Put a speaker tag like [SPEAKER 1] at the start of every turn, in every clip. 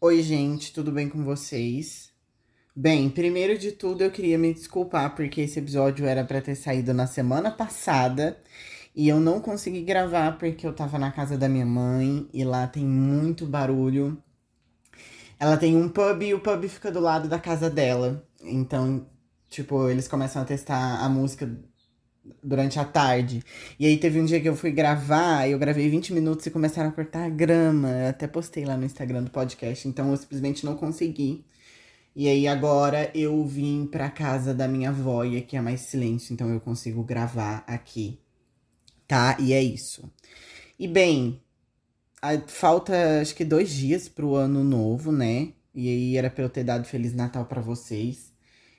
[SPEAKER 1] Oi, gente, tudo bem com vocês? Bem, primeiro de tudo eu queria me desculpar porque esse episódio era para ter saído na semana passada e eu não consegui gravar porque eu tava na casa da minha mãe e lá tem muito barulho. Ela tem um pub e o pub fica do lado da casa dela. Então, tipo, eles começam a testar a música durante a tarde. E aí teve um dia que eu fui gravar, eu gravei 20 minutos e começaram a cortar a grama. Eu até postei lá no Instagram do podcast, então eu simplesmente não consegui. E aí agora eu vim pra casa da minha avó e aqui é mais silêncio, então eu consigo gravar aqui. Tá? E é isso. E bem, falta acho que dois dias pro ano novo, né? E aí era pra eu ter dado Feliz Natal para vocês.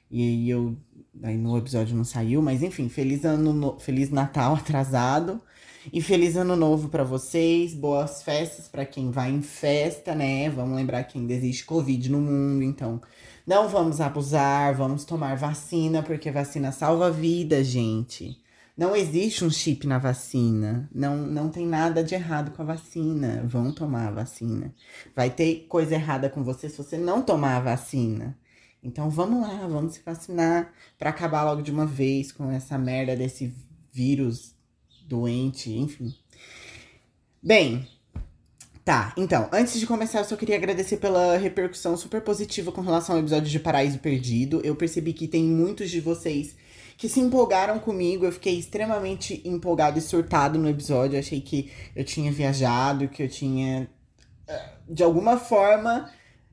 [SPEAKER 1] E aí eu. Aí no episódio não saiu, mas enfim, feliz ano no... feliz Natal atrasado. E feliz ano novo para vocês. Boas festas para quem vai em festa, né? Vamos lembrar que ainda existe Covid no mundo, então não vamos abusar, vamos tomar vacina, porque vacina salva vida, gente. Não existe um chip na vacina. Não, não tem nada de errado com a vacina. Vão tomar a vacina. Vai ter coisa errada com você se você não tomar a vacina. Então vamos lá, vamos se vacinar para acabar logo de uma vez com essa merda desse vírus doente, enfim. Bem, tá. Então, antes de começar, eu só queria agradecer pela repercussão super positiva com relação ao episódio de Paraíso Perdido. Eu percebi que tem muitos de vocês que se empolgaram comigo. Eu fiquei extremamente empolgado e surtado no episódio. Eu achei que eu tinha viajado, que eu tinha, eh, de alguma forma,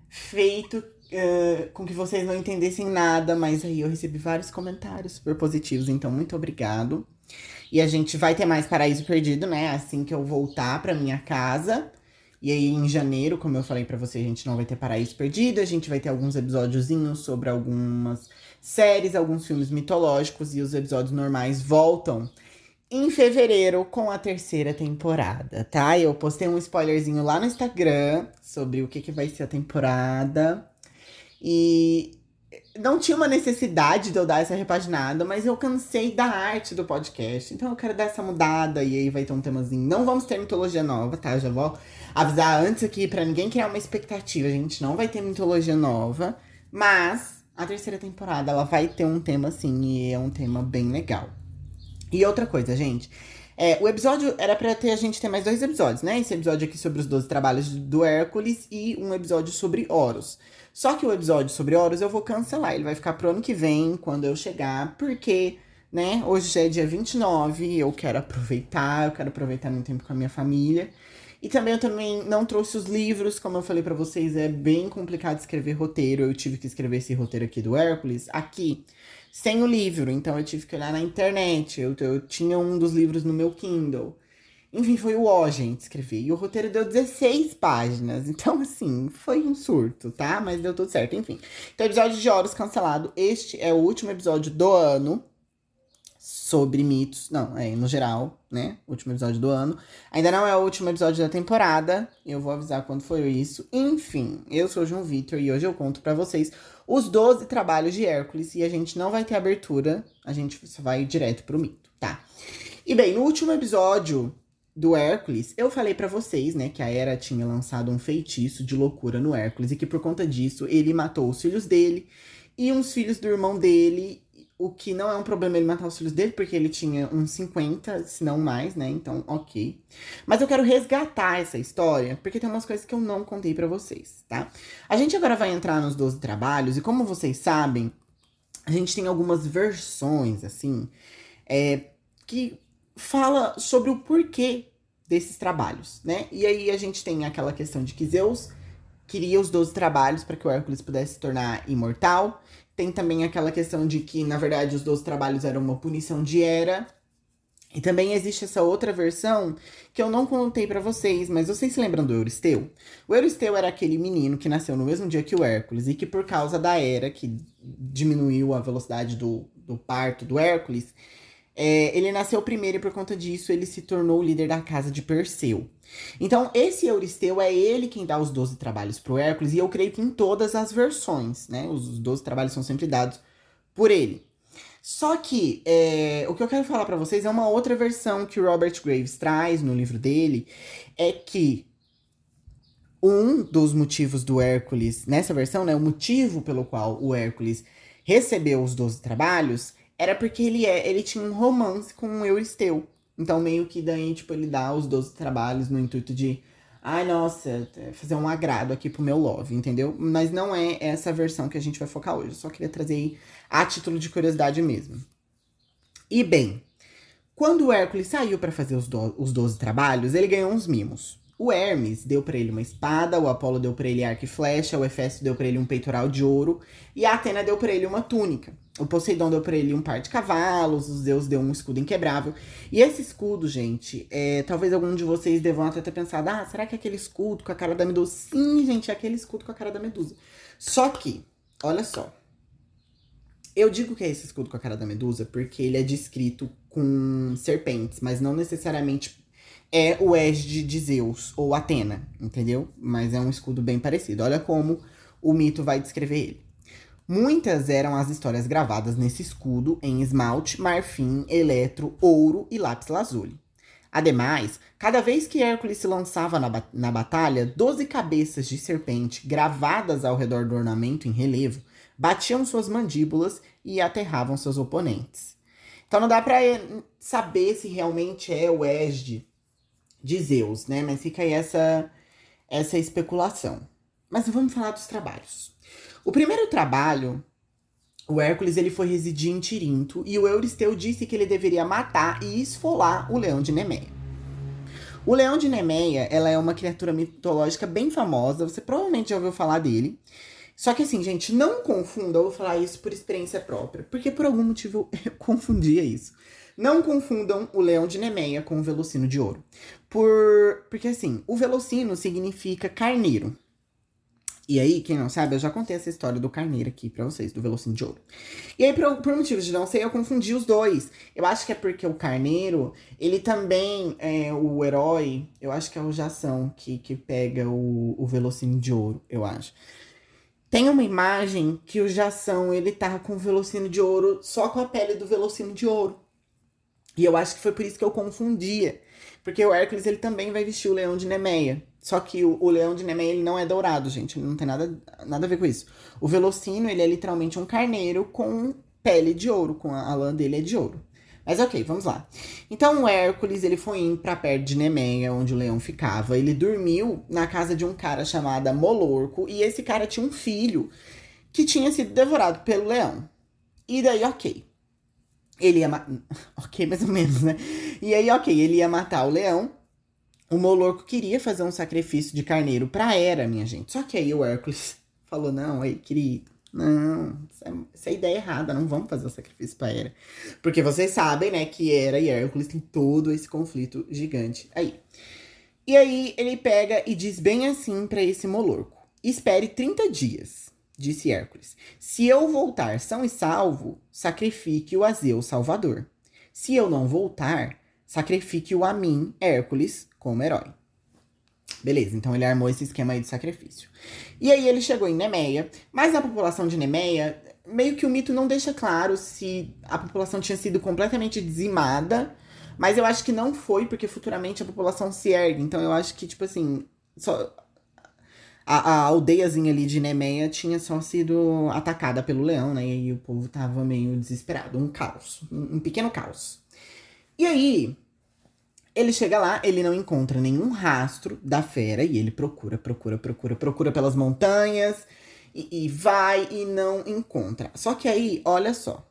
[SPEAKER 1] feito uh, com que vocês não entendessem nada, mas aí eu recebi vários comentários super positivos, então muito obrigado. E a gente vai ter mais Paraíso Perdido, né? Assim que eu voltar pra minha casa. E aí, em janeiro, como eu falei para vocês, a gente não vai ter Paraíso Perdido. A gente vai ter alguns episódiozinhos sobre algumas séries, alguns filmes mitológicos. E os episódios normais voltam em fevereiro com a terceira temporada, tá? Eu postei um spoilerzinho lá no Instagram sobre o que, que vai ser a temporada. E não tinha uma necessidade de eu dar essa repaginada, mas eu cansei da arte do podcast. Então eu quero dar essa mudada e aí vai ter um temazinho. Não vamos ter mitologia nova, tá? já vou avisar antes aqui para ninguém criar uma expectativa. A gente não vai ter mitologia nova, mas a terceira temporada ela vai ter um tema assim e é um tema bem legal. E outra coisa, gente. É, o episódio era para ter a gente ter mais dois episódios, né? Esse episódio aqui sobre os 12 trabalhos do Hércules e um episódio sobre Horus. Só que o episódio sobre Horus eu vou cancelar. Ele vai ficar pro ano que vem, quando eu chegar, porque, né, hoje já é dia 29, eu quero aproveitar, eu quero aproveitar meu tempo com a minha família. E também eu também não trouxe os livros, como eu falei para vocês, é bem complicado escrever roteiro. Eu tive que escrever esse roteiro aqui do Hércules aqui, sem o livro. Então eu tive que olhar na internet. Eu, eu tinha um dos livros no meu Kindle. Enfim, foi o ó, gente, escrever. E o roteiro deu 16 páginas. Então, assim, foi um surto, tá? Mas deu tudo certo, enfim. Então, episódio de Horus cancelado. Este é o último episódio do ano sobre mitos. Não, é no geral, né? Último episódio do ano. Ainda não é o último episódio da temporada. Eu vou avisar quando foi isso. Enfim, eu sou o João Vitor e hoje eu conto para vocês os 12 trabalhos de Hércules. E a gente não vai ter abertura, a gente vai direto pro mito, tá? E bem, no último episódio do Hércules, eu falei para vocês, né, que a Hera tinha lançado um feitiço de loucura no Hércules e que por conta disso ele matou os filhos dele e uns filhos do irmão dele, o que não é um problema ele matar os filhos dele, porque ele tinha uns 50, se não mais, né? Então, ok. Mas eu quero resgatar essa história, porque tem umas coisas que eu não contei para vocês, tá? A gente agora vai entrar nos 12 trabalhos, e como vocês sabem, a gente tem algumas versões, assim, é, que fala sobre o porquê desses trabalhos, né? E aí a gente tem aquela questão de que Zeus queria os 12 trabalhos para que o Hércules pudesse se tornar imortal. Tem também aquela questão de que, na verdade, os 12 trabalhos eram uma punição de Hera. E também existe essa outra versão que eu não contei para vocês, mas vocês se lembram do Euristeu? O Euristeu era aquele menino que nasceu no mesmo dia que o Hércules e que, por causa da Hera, que diminuiu a velocidade do, do parto do Hércules, é, ele nasceu primeiro e por conta disso ele se tornou o líder da casa de Perseu. Então, esse Euristeu é ele quem dá os 12 trabalhos pro Hércules, e eu creio que em todas as versões, né? Os 12 trabalhos são sempre dados por ele. Só que é, o que eu quero falar para vocês é uma outra versão que o Robert Graves traz no livro dele, é que Um dos motivos do Hércules, nessa versão, né? O motivo pelo qual o Hércules recebeu os 12 trabalhos era porque ele, é, ele tinha um romance com o Euristeu. Então, meio que daí, tipo, ele dá os 12 trabalhos no intuito de. Ai, nossa, é, fazer um agrado aqui pro meu love, entendeu? Mas não é essa versão que a gente vai focar hoje. Eu só queria trazer aí a título de curiosidade mesmo. E bem, quando o Hércules saiu para fazer os, do, os 12 trabalhos, ele ganhou uns mimos. O Hermes deu para ele uma espada, o Apolo deu para ele arco e flecha, o Hefesto deu para ele um peitoral de ouro e a Atena deu para ele uma túnica. O Poseidon deu para ele um par de cavalos, os deuses deu um escudo inquebrável. E esse escudo, gente, é, talvez algum de vocês devam até ter pensado: ah, será que é aquele escudo com a cara da Medusa? Sim, gente, é aquele escudo com a cara da Medusa. Só que, olha só. Eu digo que é esse escudo com a cara da Medusa porque ele é descrito com serpentes, mas não necessariamente é o égide de Zeus ou Atena, entendeu? Mas é um escudo bem parecido. Olha como o mito vai descrever ele. Muitas eram as histórias gravadas nesse escudo em esmalte, marfim, eletro, ouro e lápis lazuli. Ademais, cada vez que Hércules se lançava na, na batalha, doze cabeças de serpente gravadas ao redor do ornamento em relevo batiam suas mandíbulas e aterravam seus oponentes. Então não dá para saber se realmente é o égide de Zeus, né? Mas fica aí essa, essa especulação. Mas vamos falar dos trabalhos. O primeiro trabalho, o Hércules ele foi residir em Tirinto e o Euristeu disse que ele deveria matar e esfolar o leão de Nemeia. O leão de Nemeia, ela é uma criatura mitológica bem famosa, você provavelmente já ouviu falar dele. Só que assim, gente, não confunda, eu vou falar isso por experiência própria, porque por algum motivo eu confundia isso. Não confundam o leão de Nemeia com o velocino de ouro. Por, porque assim, o velocino significa carneiro. E aí, quem não sabe, eu já contei essa história do carneiro aqui pra vocês, do velocino de ouro. E aí, por, por motivos de não sei, eu confundi os dois. Eu acho que é porque o carneiro, ele também é o herói, eu acho que é o Jação que, que pega o, o de ouro, eu acho. Tem uma imagem que o Jação, ele tá com o velocino de ouro só com a pele do velocino de ouro. E eu acho que foi por isso que eu confundia. Porque o Hércules, ele também vai vestir o leão de Nemeia. Só que o, o leão de Nemeia, ele não é dourado, gente. Ele não tem nada, nada a ver com isso. O Velocino, ele é literalmente um carneiro com pele de ouro. Com a, a lã dele é de ouro. Mas ok, vamos lá. Então o Hércules, ele foi pra perto de Nemeia, onde o leão ficava. Ele dormiu na casa de um cara chamado Molorco. E esse cara tinha um filho que tinha sido devorado pelo leão. E daí, ok. Ele ia. Ma... Ok, mais ou menos, né? E aí, ok, ele ia matar o leão. O Molorco queria fazer um sacrifício de carneiro pra Hera, minha gente. Só que aí o Hércules falou: não, aí, querido, não, essa é, é ideia errada, não vamos fazer o sacrifício pra Hera. Porque vocês sabem, né, que Hera e Hércules têm todo esse conflito gigante aí. E aí ele pega e diz bem assim para esse Molorco: espere 30 dias disse Hércules. Se eu voltar são e salvo, sacrifique-o a Zeus Salvador. Se eu não voltar, sacrifique-o a mim, Hércules, como herói. Beleza, então ele armou esse esquema aí de sacrifício. E aí ele chegou em Nemeia, mas a população de Nemeia, meio que o mito não deixa claro se a população tinha sido completamente dizimada, mas eu acho que não foi, porque futuramente a população se ergue. Então eu acho que, tipo assim, só, a, a aldeiazinha ali de Nemeia tinha só sido atacada pelo leão, né? E aí o povo tava meio desesperado. Um caos. Um, um pequeno caos. E aí, ele chega lá, ele não encontra nenhum rastro da fera e ele procura, procura, procura, procura pelas montanhas e, e, vai e não encontra. Só que aí, olha só.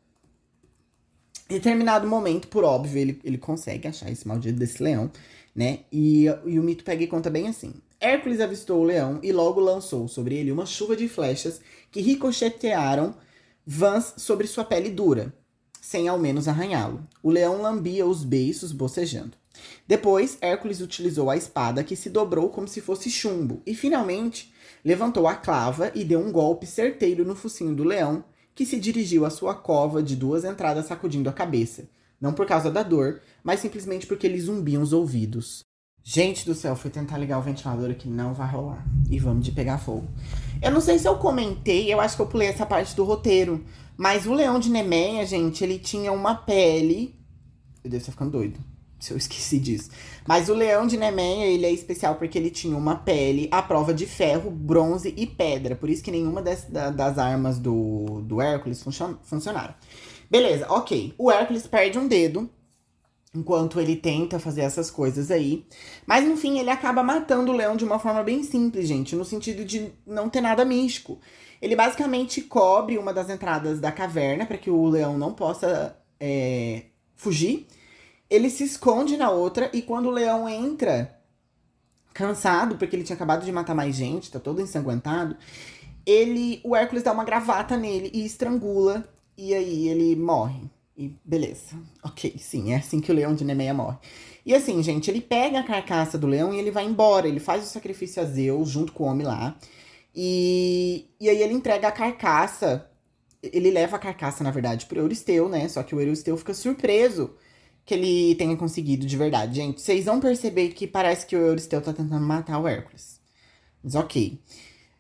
[SPEAKER 1] Em determinado momento, por óbvio, ele, ele consegue achar esse maldito desse leão, né? E, e o mito pega e conta bem assim. Hércules avistou o leão e logo lançou sobre ele uma chuva de flechas que ricochetearam vãs sobre sua pele dura, sem ao menos arranhá-lo. O leão lambia os beiços, bocejando. Depois, Hércules utilizou a espada que se dobrou como se fosse chumbo e finalmente levantou a clava e deu um golpe certeiro no focinho do leão, que se dirigiu à sua cova de duas entradas sacudindo a cabeça, não por causa da dor, mas simplesmente porque lhe zumbiam os ouvidos. Gente do céu, fui tentar ligar o ventilador aqui, não vai rolar. E vamos de pegar fogo. Eu não sei se eu comentei, eu acho que eu pulei essa parte do roteiro. Mas o leão de Nemeia, gente, ele tinha uma pele. Eu devo estar ficando doido. Se eu esqueci disso. Mas o leão de Nemeia, ele é especial porque ele tinha uma pele à prova de ferro, bronze e pedra. Por isso que nenhuma das, das armas do, do Hércules funcion, funcionaram. Beleza, ok. O Hércules perde um dedo enquanto ele tenta fazer essas coisas aí. Mas no fim ele acaba matando o leão de uma forma bem simples, gente, no sentido de não ter nada místico. Ele basicamente cobre uma das entradas da caverna para que o leão não possa é, fugir. Ele se esconde na outra e quando o leão entra, cansado, porque ele tinha acabado de matar mais gente, tá todo ensanguentado, ele, o Hércules dá uma gravata nele e estrangula e aí ele morre. E beleza. Ok, sim, é assim que o leão de Nemeia morre. E assim, gente, ele pega a carcaça do leão e ele vai embora. Ele faz o sacrifício a Zeus junto com o homem lá. E, e aí ele entrega a carcaça. Ele leva a carcaça, na verdade, pro Euristeu, né? Só que o Euristeu fica surpreso que ele tenha conseguido de verdade. Gente, vocês vão perceber que parece que o Euristeu tá tentando matar o Hércules. Mas ok.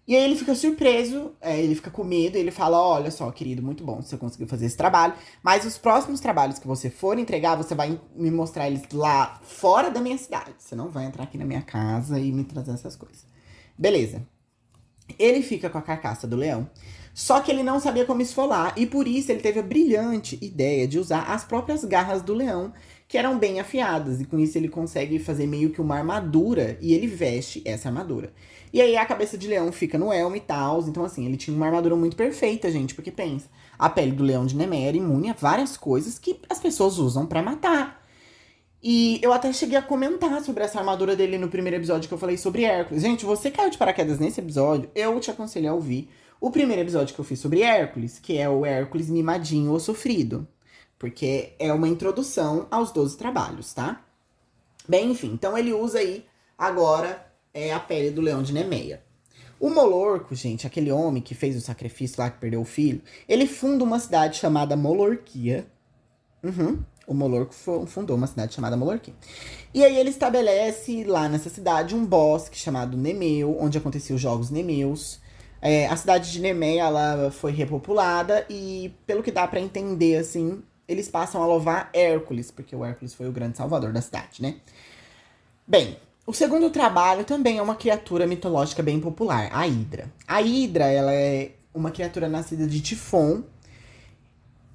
[SPEAKER 1] E aí ele fica surpreso, é, ele fica com medo, ele fala: Olha só, querido, muito bom, você conseguiu fazer esse trabalho. Mas os próximos trabalhos que você for entregar, você vai me mostrar eles lá fora da minha cidade. Você não vai entrar aqui na minha casa e me trazer essas coisas. Beleza. Ele fica com a carcaça do leão. Só que ele não sabia como esfolar, e por isso ele teve a brilhante ideia de usar as próprias garras do leão, que eram bem afiadas, e com isso ele consegue fazer meio que uma armadura, e ele veste essa armadura. E aí a cabeça de leão fica no elmo e tal. Então, assim, ele tinha uma armadura muito perfeita, gente. Porque pensa, a pele do leão de era imune a várias coisas que as pessoas usam para matar. E eu até cheguei a comentar sobre essa armadura dele no primeiro episódio que eu falei sobre Hércules. Gente, você caiu de paraquedas nesse episódio, eu te aconselho a ouvir o primeiro episódio que eu fiz sobre Hércules, que é o Hércules mimadinho ou sofrido. Porque é uma introdução aos 12 trabalhos, tá? Bem, enfim, então ele usa aí agora é a pele do leão de Nemeia. O Molorco, gente, aquele homem que fez o sacrifício lá, que perdeu o filho, ele funda uma cidade chamada Molorquia. Uhum. O Molorco fundou uma cidade chamada Molorquia. E aí ele estabelece lá nessa cidade um bosque chamado Nemeu, onde aconteciam os jogos Nemeus. É, a cidade de Nemeia, ela foi repopulada e, pelo que dá para entender, assim, eles passam a louvar Hércules, porque o Hércules foi o grande salvador da cidade, né? Bem, o segundo trabalho também é uma criatura mitológica bem popular, a Hidra. A Hidra, ela é uma criatura nascida de Tifon.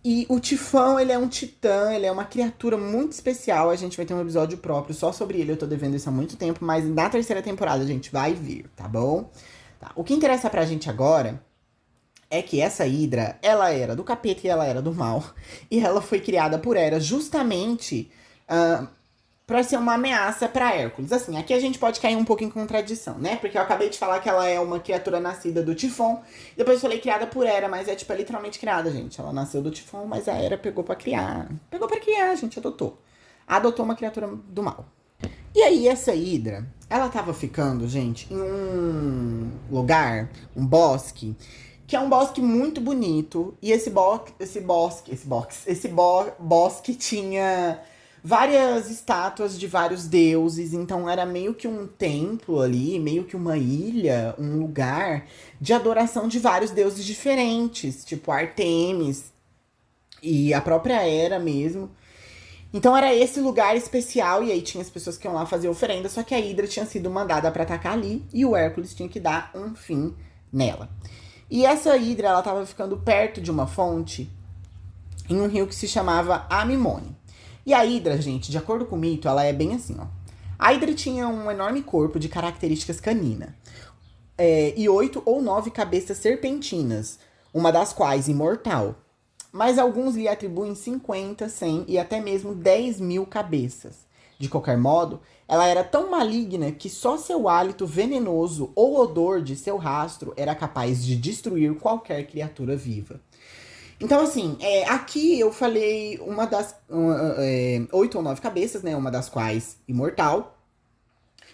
[SPEAKER 1] E o Tifão, ele é um titã, ele é uma criatura muito especial. A gente vai ter um episódio próprio só sobre ele. Eu tô devendo isso há muito tempo, mas na terceira temporada a gente vai vir, tá bom? Tá. O que interessa pra gente agora é que essa Hidra, ela era do capeta e ela era do mal. E ela foi criada por Hera justamente uh, para ser uma ameaça para Hércules. Assim, aqui a gente pode cair um pouco em contradição, né? Porque eu acabei de falar que ela é uma criatura nascida do Tifon, depois falei criada por Hera, mas é tipo é literalmente criada, gente. Ela nasceu do Tifon, mas a Hera pegou para criar. Pegou para criar, gente, adotou. Adotou uma criatura do mal. E aí essa Hidra, ela tava ficando, gente, em um lugar, um bosque, que é um bosque muito bonito, e esse bosque, esse bosque, esse esse bo bosque tinha várias estátuas de vários deuses, então era meio que um templo ali, meio que uma ilha, um lugar de adoração de vários deuses diferentes, tipo Artemis e a própria Hera mesmo. Então era esse lugar especial e aí tinha as pessoas que iam lá fazer oferenda, só que a Hidra tinha sido mandada para atacar ali e o Hércules tinha que dar um fim nela. E essa Hidra, ela tava ficando perto de uma fonte em um rio que se chamava Amimone. E a Hidra, gente, de acordo com o mito, ela é bem assim, ó. A Hidra tinha um enorme corpo de características canina. É, e oito ou nove cabeças serpentinas, uma das quais imortal. Mas alguns lhe atribuem 50, 100 e até mesmo 10 mil cabeças. De qualquer modo, ela era tão maligna que só seu hálito venenoso ou odor de seu rastro era capaz de destruir qualquer criatura viva. Então, assim, é, aqui eu falei uma das. é, oito ou nove cabeças, né? Uma das quais imortal.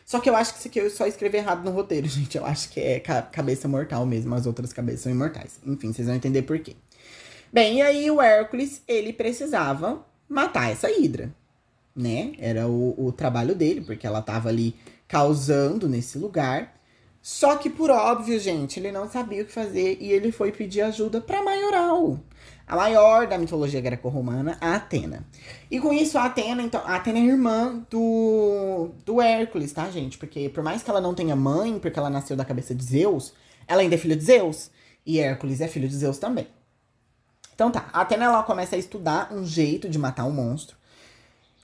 [SPEAKER 1] Só que eu acho que isso aqui eu só escrevi errado no roteiro, gente. Eu acho que é ca cabeça mortal mesmo. As outras cabeças são imortais. Enfim, vocês vão entender por quê. Bem, e aí o Hércules, ele precisava matar essa Hidra, né? Era o, o trabalho dele, porque ela tava ali causando nesse lugar. Só que, por óbvio, gente, ele não sabia o que fazer e ele foi pedir ajuda pra Maioral. a maior da mitologia greco-romana, a Atena. E com isso, a Atena, então, a Atena é irmã do, do Hércules, tá, gente? Porque por mais que ela não tenha mãe, porque ela nasceu da cabeça de Zeus, ela ainda é filha de Zeus. E Hércules é filho de Zeus também. Então tá, a Atena ela começa a estudar um jeito de matar um monstro.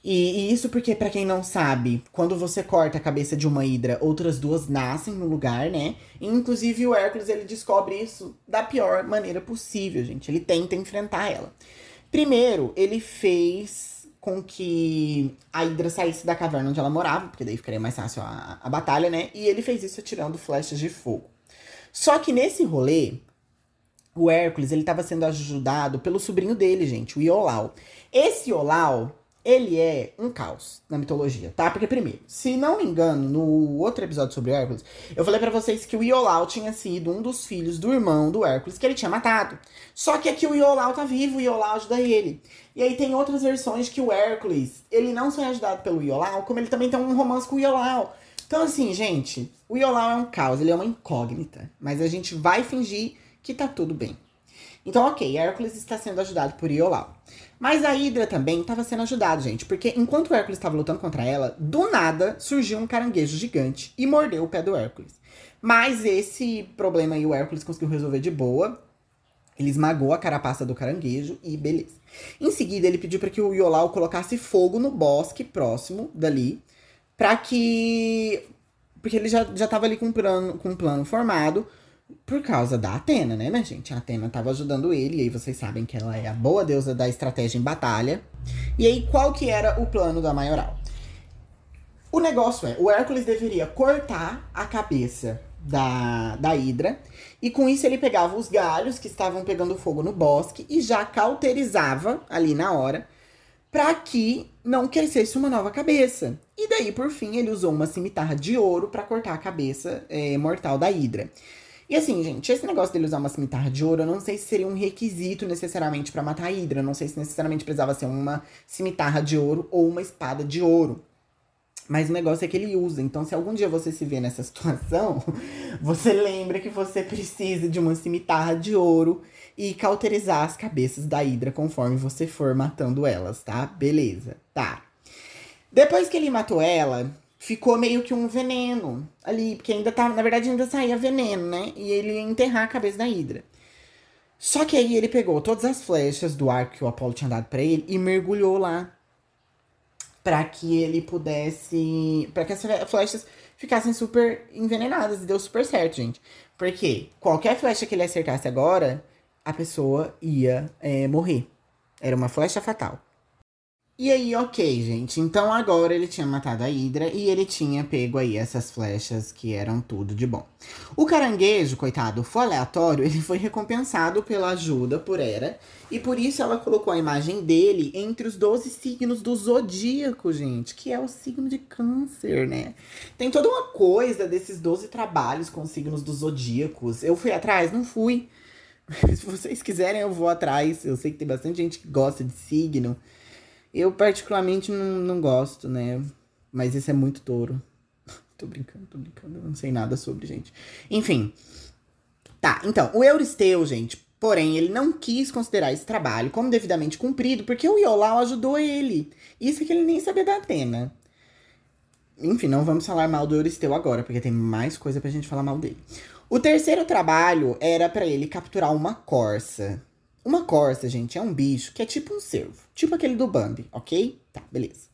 [SPEAKER 1] E, e isso porque, para quem não sabe, quando você corta a cabeça de uma hidra, outras duas nascem no lugar, né? E, inclusive o Hércules ele descobre isso da pior maneira possível, gente. Ele tenta enfrentar ela. Primeiro, ele fez com que a Hidra saísse da caverna onde ela morava, porque daí ficaria mais fácil a, a batalha, né? E ele fez isso atirando flechas de fogo. Só que nesse rolê, o Hércules ele estava sendo ajudado pelo sobrinho dele, gente, o Iolau. Esse Iolau ele é um caos na mitologia, tá? Porque, primeiro, se não me engano, no outro episódio sobre Hércules, eu falei para vocês que o Iolau tinha sido um dos filhos do irmão do Hércules que ele tinha matado. Só que aqui o Iolau tá vivo, o Iolau ajuda ele. E aí tem outras versões que o Hércules, ele não só é ajudado pelo Iolau, como ele também tem um romance com o Iolau. Então, assim, gente, o Iolau é um caos, ele é uma incógnita. Mas a gente vai fingir que tá tudo bem. Então, ok, Hércules está sendo ajudado por Iolau. Mas a Hydra também estava sendo ajudada, gente, porque enquanto o Hércules estava lutando contra ela, do nada surgiu um caranguejo gigante e mordeu o pé do Hércules. Mas esse problema aí o Hércules conseguiu resolver de boa. Ele esmagou a carapaça do caranguejo e beleza. Em seguida, ele pediu para que o Iolau colocasse fogo no bosque próximo dali, para que porque ele já, já ali com um plano, com um plano formado por causa da Atena, né, minha gente? A Atena tava ajudando ele, e aí vocês sabem que ela é a boa deusa da estratégia em batalha. E aí, qual que era o plano da Maioral? O negócio é, o Hércules deveria cortar a cabeça da, da Hidra, e com isso ele pegava os galhos que estavam pegando fogo no bosque e já cauterizava ali na hora, para que não crescesse uma nova cabeça. E daí, por fim, ele usou uma cimitarra de ouro para cortar a cabeça é, mortal da Hidra. E assim, gente, esse negócio dele usar uma cimitarra de ouro, eu não sei se seria um requisito necessariamente para matar a Hydra. Eu não sei se necessariamente precisava ser uma cimitarra de ouro ou uma espada de ouro. Mas o negócio é que ele usa. Então, se algum dia você se vê nessa situação, você lembra que você precisa de uma cimitarra de ouro e cauterizar as cabeças da Hydra conforme você for matando elas, tá? Beleza. Tá. Depois que ele matou ela, ficou meio que um veneno ali, porque ainda tá, na verdade ainda saía veneno, né? E ele ia enterrar a cabeça da Hidra. Só que aí ele pegou todas as flechas do arco que o Apolo tinha dado para ele e mergulhou lá para que ele pudesse, para que as flechas ficassem super envenenadas e deu super certo, gente. Porque qualquer flecha que ele acertasse agora, a pessoa ia é, morrer. Era uma flecha fatal. E aí, ok, gente. Então agora ele tinha matado a Hidra e ele tinha pego aí essas flechas que eram tudo de bom. O caranguejo, coitado, foi aleatório, ele foi recompensado pela ajuda por Hera. E por isso ela colocou a imagem dele entre os 12 signos do zodíaco, gente, que é o signo de câncer, né? Tem toda uma coisa desses 12 trabalhos com signos dos zodíacos. Eu fui atrás? Não fui. Se vocês quiserem, eu vou atrás. Eu sei que tem bastante gente que gosta de signo. Eu, particularmente, não, não gosto, né? Mas esse é muito touro. tô brincando, tô brincando. Eu não sei nada sobre, gente. Enfim. Tá, então, o Euristeu, gente, porém, ele não quis considerar esse trabalho como devidamente cumprido, porque o Iolau ajudou ele. Isso é que ele nem sabia da Atena. Enfim, não vamos falar mal do Euristeu agora, porque tem mais coisa pra gente falar mal dele. O terceiro trabalho era para ele capturar uma corça. Uma corça, gente, é um bicho que é tipo um cervo. Tipo aquele do Bambi, ok? Tá, beleza.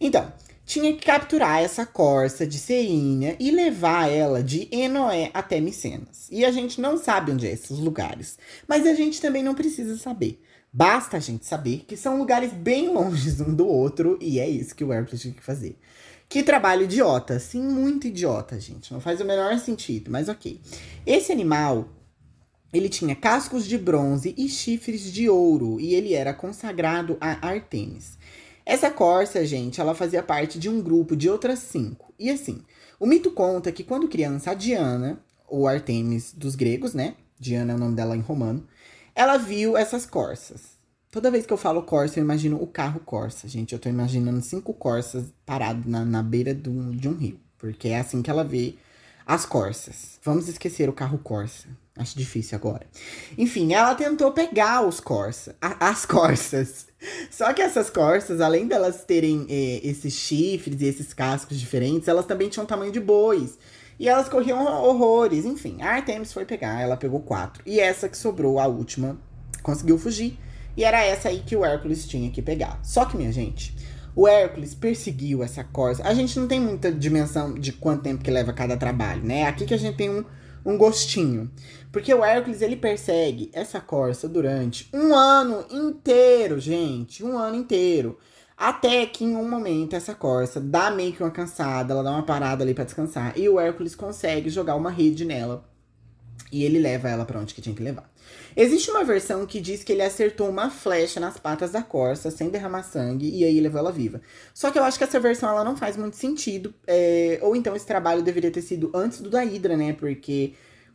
[SPEAKER 1] Então, tinha que capturar essa corça de Serinha e levar ela de Enoé até Micenas. E a gente não sabe onde é esses lugares. Mas a gente também não precisa saber. Basta a gente saber que são lugares bem longe um do outro. E é isso que o Hércules tinha que fazer. Que trabalho idiota. Sim, muito idiota, gente. Não faz o menor sentido, mas ok. Esse animal ele tinha cascos de bronze e chifres de ouro, e ele era consagrado a Artemis. Essa corça, gente, ela fazia parte de um grupo de outras cinco. E assim, o mito conta que quando criança, a Diana, ou Artemis dos gregos, né? Diana é o nome dela em romano, ela viu essas corças. Toda vez que eu falo Corsa, eu imagino o carro Corsa, gente. Eu tô imaginando cinco Corsas parados na, na beira de um rio. Porque é assim que ela vê as Corsas. Vamos esquecer o carro Corsa. Acho difícil agora. Enfim, ela tentou pegar os Corsa, a, as Corsas. Só que essas Corsas, além delas terem eh, esses chifres e esses cascos diferentes, elas também tinham tamanho de bois. E elas corriam horrores. Enfim, a Artemis foi pegar, ela pegou quatro. E essa que sobrou, a última, conseguiu fugir. E era essa aí que o Hércules tinha que pegar. Só que, minha gente, o Hércules perseguiu essa Corsa. A gente não tem muita dimensão de quanto tempo que leva cada trabalho, né? Aqui que a gente tem um, um gostinho. Porque o Hércules, ele persegue essa Corsa durante um ano inteiro, gente. Um ano inteiro. Até que em um momento essa Corsa dá meio que uma cansada, ela dá uma parada ali para descansar. E o Hércules consegue jogar uma rede nela. E ele leva ela para onde que tinha que levar. Existe uma versão que diz que ele acertou uma flecha nas patas da Corsa sem derramar sangue e aí levou ela viva. Só que eu acho que essa versão ela não faz muito sentido. É... Ou então esse trabalho deveria ter sido antes do da Hydra, né? Porque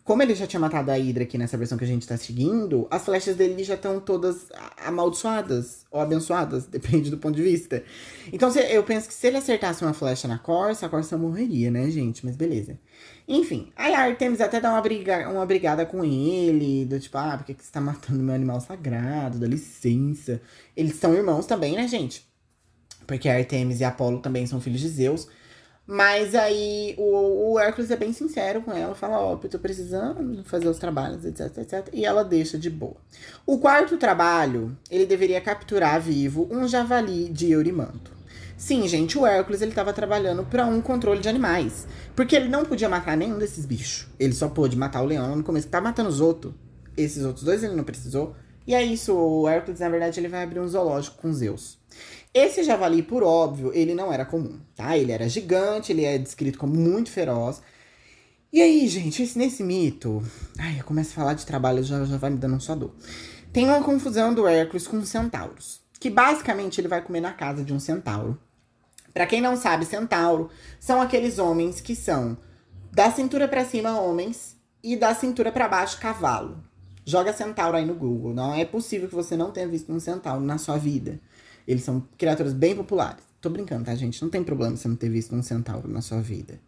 [SPEAKER 1] como ele já tinha matado a Hydra aqui nessa versão que a gente tá seguindo, as flechas dele já estão todas amaldiçoadas ou abençoadas, depende do ponto de vista. Então se, eu penso que se ele acertasse uma flecha na Corsa, a Corsa morreria, né, gente? Mas beleza. Enfim, aí a Artemis até dá uma, briga, uma brigada com ele, do tipo, ah, por que, que você tá matando meu animal sagrado? Dá licença. Eles são irmãos também, né, gente? Porque a Artemis e Apolo também são filhos de Zeus. Mas aí o, o Hércules é bem sincero com ela, fala, ó, oh, eu tô precisando fazer os trabalhos, etc, etc. E ela deixa de boa. O quarto trabalho, ele deveria capturar vivo um javali de Eurimanto. Sim, gente, o Hércules ele estava trabalhando para um controle de animais. Porque ele não podia matar nenhum desses bichos. Ele só pôde matar o leão no começo, que tá matando os outros. Esses outros dois ele não precisou. E é isso, o Hércules, na verdade, ele vai abrir um zoológico com Zeus. Esse javali, por óbvio, ele não era comum, tá? Ele era gigante, ele é descrito como muito feroz. E aí, gente, esse, nesse mito. Ai, eu começo a falar de trabalho, já, já vai me dando um só dor. Tem uma confusão do Hércules com os centauros. Que basicamente ele vai comer na casa de um centauro. Para quem não sabe, centauro são aqueles homens que são da cintura para cima homens e da cintura para baixo cavalo. Joga centauro aí no Google. Não é possível que você não tenha visto um centauro na sua vida. Eles são criaturas bem populares. Tô brincando, tá, gente? Não tem problema você não ter visto um centauro na sua vida.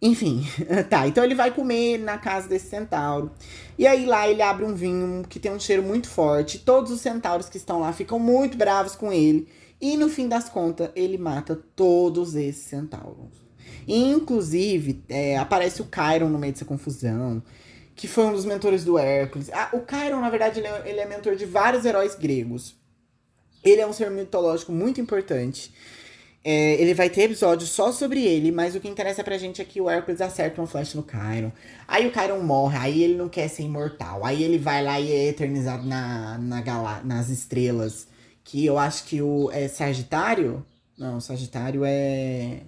[SPEAKER 1] Enfim, tá. Então ele vai comer na casa desse centauro. E aí lá ele abre um vinho que tem um cheiro muito forte. Todos os centauros que estão lá ficam muito bravos com ele. E no fim das contas, ele mata todos esses centauros. Inclusive, é, aparece o Chiron no meio dessa confusão, que foi um dos mentores do Hércules. Ah, o Chiron, na verdade, ele é, ele é mentor de vários heróis gregos. Ele é um ser mitológico muito importante. É, ele vai ter episódios só sobre ele, mas o que interessa pra gente é que o Hércules acerta uma flecha no Chiron. Aí o Chiron morre, aí ele não quer ser imortal. Aí ele vai lá e é eternizado na, na galá nas estrelas. Que eu acho que o é Sagitário. Não, Sagitário é.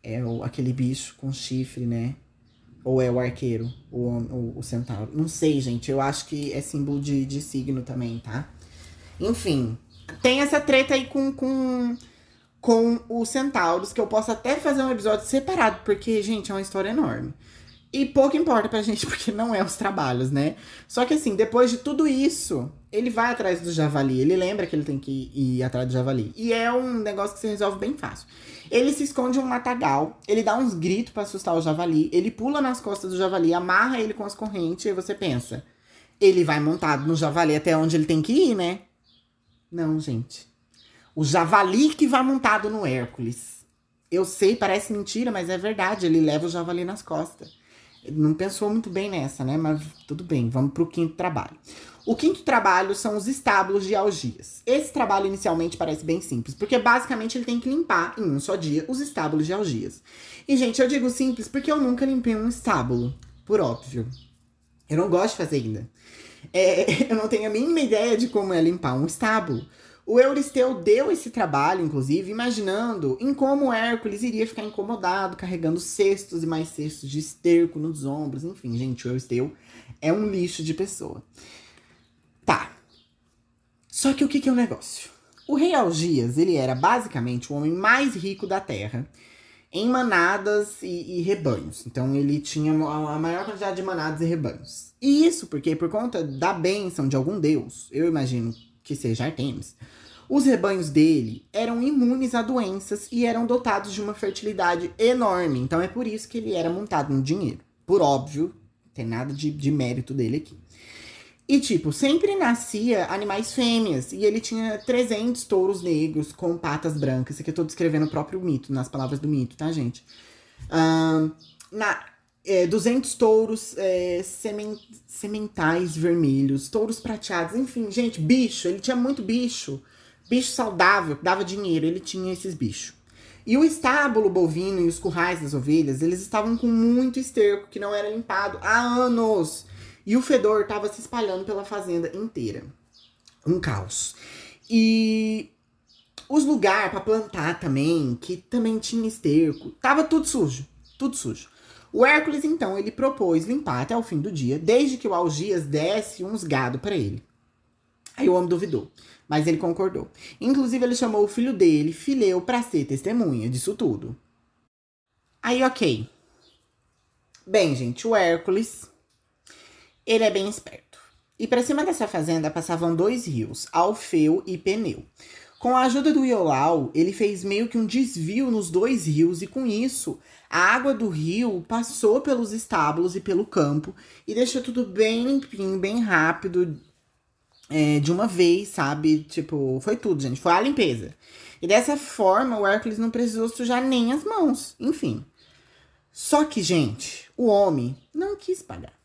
[SPEAKER 1] É o, aquele bicho com chifre, né? Ou é o arqueiro, o, o, o centauro. Não sei, gente. Eu acho que é símbolo de, de signo também, tá? Enfim, tem essa treta aí com, com, com os centauros, que eu posso até fazer um episódio separado, porque, gente, é uma história enorme. E pouco importa pra gente, porque não é os trabalhos, né? Só que assim, depois de tudo isso, ele vai atrás do javali. Ele lembra que ele tem que ir atrás do javali. E é um negócio que se resolve bem fácil. Ele se esconde um matagal, ele dá uns gritos para assustar o javali, ele pula nas costas do javali, amarra ele com as correntes, e você pensa, ele vai montado no javali até onde ele tem que ir, né? Não, gente. O javali que vai montado no Hércules. Eu sei, parece mentira, mas é verdade. Ele leva o javali nas costas. Não pensou muito bem nessa, né? Mas tudo bem, vamos pro quinto trabalho. O quinto trabalho são os estábulos de algias. Esse trabalho inicialmente parece bem simples, porque basicamente ele tem que limpar em um só dia os estábulos de algias. E, gente, eu digo simples porque eu nunca limpei um estábulo, por óbvio. Eu não gosto de fazer ainda. É, eu não tenho a mínima ideia de como é limpar um estábulo. O Euristeu deu esse trabalho, inclusive, imaginando em como Hércules iria ficar incomodado, carregando cestos e mais cestos de esterco nos ombros. Enfim, gente, o Euristeu é um lixo de pessoa. Tá. Só que o que, que é o negócio? O rei Algias, ele era basicamente o homem mais rico da Terra em manadas e, e, rebanhos. Então ele tinha a maior quantidade de manadas e rebanhos. E isso porque, por conta da bênção de algum deus, eu imagino que seja Artemis, Os rebanhos dele eram imunes a doenças e eram dotados de uma fertilidade enorme. Então é por isso que ele era montado no dinheiro. Por óbvio, não tem nada de, de mérito dele aqui. E, tipo, sempre nascia animais fêmeas. E ele tinha 300 touros negros com patas brancas. Isso aqui eu tô descrevendo o próprio mito, nas palavras do mito, tá, gente? Um, na, é, 200 touros é, semen, sementais vermelhos, touros prateados, enfim, gente, bicho. Ele tinha muito bicho. Bicho saudável, dava dinheiro. Ele tinha esses bichos. E o estábulo bovino e os currais das ovelhas, eles estavam com muito esterco que não era limpado há anos. E o fedor estava se espalhando pela fazenda inteira. Um caos. E os lugares para plantar também, que também tinha esterco, tava tudo sujo, tudo sujo. O Hércules então ele propôs limpar até o fim do dia, desde que o Algias desse uns gado para ele. Aí o homem duvidou, mas ele concordou. Inclusive ele chamou o filho dele, Fileu, para ser testemunha disso tudo. Aí, ok. Bem, gente, o Hércules ele é bem esperto. E para cima dessa fazenda passavam dois rios, Alfeu e Peneu. Com a ajuda do Iolau, ele fez meio que um desvio nos dois rios e com isso, a água do rio passou pelos estábulos e pelo campo e deixou tudo bem limpinho, bem rápido, é, de uma vez, sabe? Tipo, foi tudo, gente. Foi a limpeza. E dessa forma, o Hércules não precisou sujar nem as mãos. Enfim. Só que, gente, o homem não quis pagar.